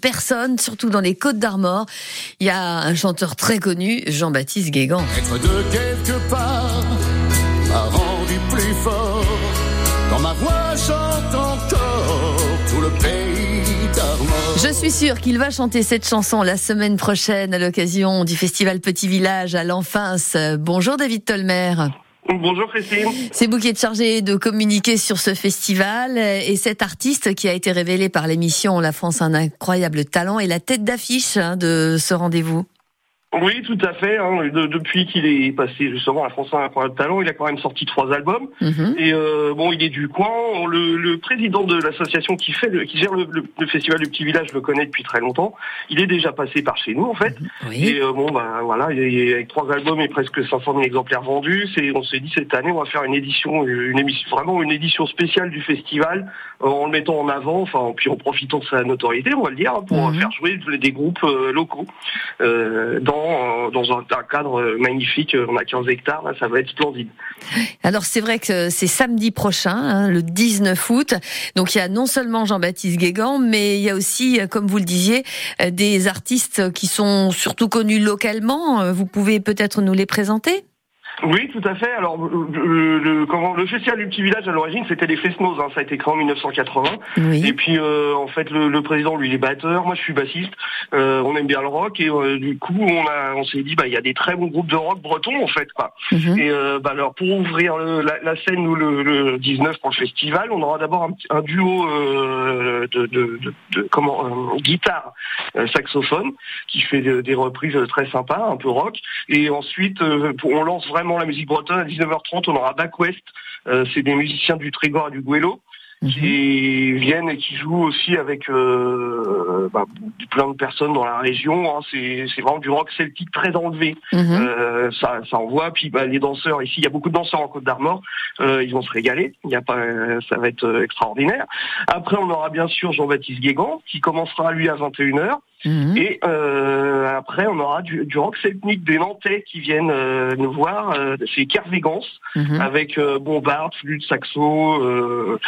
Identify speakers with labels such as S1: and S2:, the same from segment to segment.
S1: personne, surtout dans les Côtes d'Armor. Il y a un chanteur très connu, Jean-Baptiste Guégan.
S2: Être de quelque part m'a rendu plus fort. Dans ma voix chante encore tout le pays d'Armor.
S1: Je suis sûre qu'il va chanter cette chanson la semaine prochaine à l'occasion du festival Petit Village à l'Enfins. Bonjour David Tolmer.
S3: Bonjour Christine.
S1: C'est vous qui êtes chargé de communiquer sur ce festival et cet artiste qui a été révélé par l'émission La France un incroyable talent est la tête d'affiche hein, de ce rendez-vous.
S3: Oui, tout à fait. Hein. De, depuis qu'il est passé justement à France un incroyable talent, il a quand même sorti trois albums.
S1: Mhm.
S3: Et euh, bon, il est du coin. Le, le président de l'association qui fait, le, qui gère le, le, festival du Petit Village, le connaît depuis très longtemps. Il est déjà passé par chez nous en fait.
S1: Oui.
S3: Et euh, bon, ben voilà, il est, avec trois albums et presque 500 000 exemplaires vendus. C'est, on s'est dit cette année, on va faire une édition, une émission, vraiment une édition spéciale du festival, euh, en le mettant en avant, enfin, puis en profitant de sa notoriété, on va le dire, pour
S1: Mhm.
S3: faire jouer des groupes locaux euh, dans dans un, cadre magnifique. On a 15 hectares, ça va être splendide.
S1: Alors c'est vrai que c'est samedi prochain, hein, le 19 août. Donc il y a non seulement Jean-Baptiste Guégan, mais il y a aussi, euh, comme vous le disiez, euh, des artistes qui sont surtout connus localement. Euh, Vous pouvez peut-être nous les présenter?
S3: Oui, tout à fait. Alors, le, le- comment, le festival du petit village à l'origine, c'était les Fesnos. Hein, ça a été créé en 1980. Et puis, euh, en fait, le, le président, lui, il est batteur. Moi, je suis bassiste. Euh, on aime bien le rock. Et euh, du coup, on, a, on s'est dit, bah, il y a des très bons groupes de rock bretons, en fait. Quoi.
S1: Mhm.
S3: Et euh, bah, alors, pour ouvrir la, la scène nous, le, le 19 pour le festival, on aura d'abord un, duo euh, de, de, de- de- comment euh, guitare, euh, saxophone, qui fait de- des reprises très sympas, un peu rock. Et ensuite, euh, on lance vraiment la musique bretonne. À 19h30, on aura Back West. Euh, c'est des musiciens du Trégor et du Guélo
S1: Mhm.
S3: qui viennent et qui jouent aussi avec euh, bah, plein de personnes dans la région. hein. C'est vraiment du rock celtique très enlevé.
S1: Mhm.
S3: Euh, ça, ça envoie. Puis bah, les danseurs ici, il y a beaucoup de danseurs en Côte d'Armor. Euh, ils vont se régaler. Il y a pas, ça va être extraordinaire. Après, on aura bien sûr Jean-Baptiste Guégan qui commencera lui à 21h.
S1: Mhm.
S3: Et euh, après, on aura du, du rock celtique des Nantais qui viennent euh, nous voir. Euh, C'est Kervégance
S1: Mhm.
S3: avec euh, bombard, flûte, saxo, euh,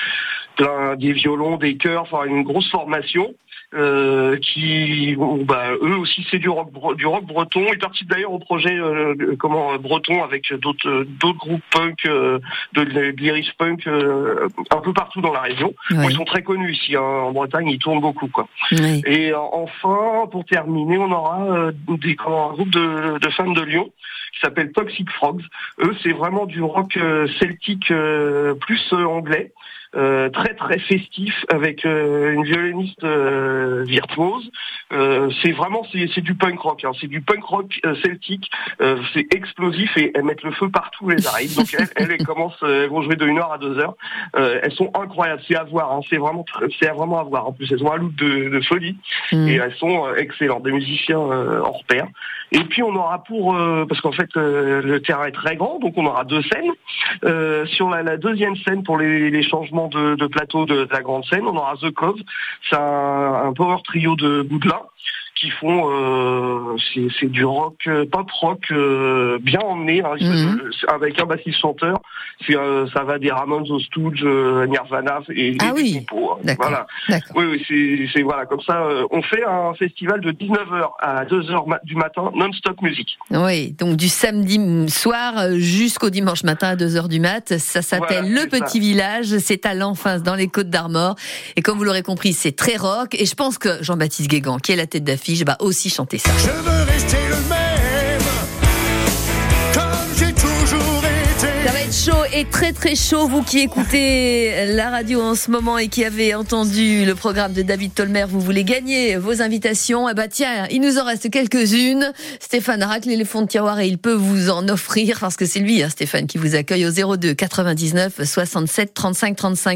S3: plein des violons, des chœurs, enfin une grosse formation. Euh, qui, bon, bah, eux aussi, c'est du rock, du rock breton. Ils participent d'ailleurs au projet, euh, comment, euh, breton avec d'autres, euh, d'autres groupes punk, euh, de, de, l'Irish punk, euh, un peu partout dans la région. Bon, ils sont très connus ici, hein, en Bretagne, ils tournent beaucoup, quoi.
S1: Oui.
S3: Et enfin, pour terminer, on aura euh, des, comment, un groupe de, de fans de Lyon qui s'appelle Toxic Frogs. Eux, c'est vraiment du rock celtique euh, plus anglais. Euh, très très festif avec euh, une violoniste euh, virtuose. Euh, c'est vraiment c'est, c'est du punk rock, hein. c'est du punk rock euh, celtique. Euh, c'est explosif et elles mettent le feu partout elles arrivent. Donc elles, elles, elles commencent, elles vont jouer de 1 heure à 2 heures. Euh, elles sont incroyables, c'est à voir. hein. C'est vraiment c'est vraiment à voir. En plus elles ont un look de, de folie
S1: Mhm.
S3: et elles sont excellentes, des musiciens hors pair. Et puis on aura pour euh, parce qu'en fait euh, le terrain est très grand, donc on aura deux scènes. Euh, sur la, la deuxième scène pour les, changements de, plateau de, la grande scène, on aura The Cove, c'est un, un power trio de Boudelin qui font euh, c'est du rock euh, pop rock euh, bien emmené hein,
S1: Mhm.
S3: euh, avec un bassiste chanteur euh, ça va des Ramones aux Stooges euh, Nirvana et,
S1: Ah
S3: et
S1: oui.
S3: hein. Voilà oui, oui, c'est, voilà, comme ça, euh, on fait un festival de 19h à 2h ma- du matin, non-stop musique.
S1: Oui, donc du samedi soir jusqu'au dimanche matin à 2h du mat. Ça s'appelle
S3: Voilà,
S1: Le Petit Village. C'est à l'enfance dans les Côtes d'Armor. Et comme vous l'aurez compris, c'est très rock. Et je pense que Jean-Baptiste Guégan, qui est la tête d'affiche, va aussi chanter ça.
S2: Je veux rester le même, comme j'ai toujours été.
S1: Ça va être chaud et très très chaud. Vous qui écoutez la radio en ce moment et qui avez entendu le programme de David Tolmer, vous voulez gagner vos invitations. Eh bah tiens, il nous en reste quelques-unes. Stéphane a raclé les fonds de tiroir et il peut vous en offrir parce que c'est lui, hein, Stéphane, qui vous accueille au 02 99 67 35 35.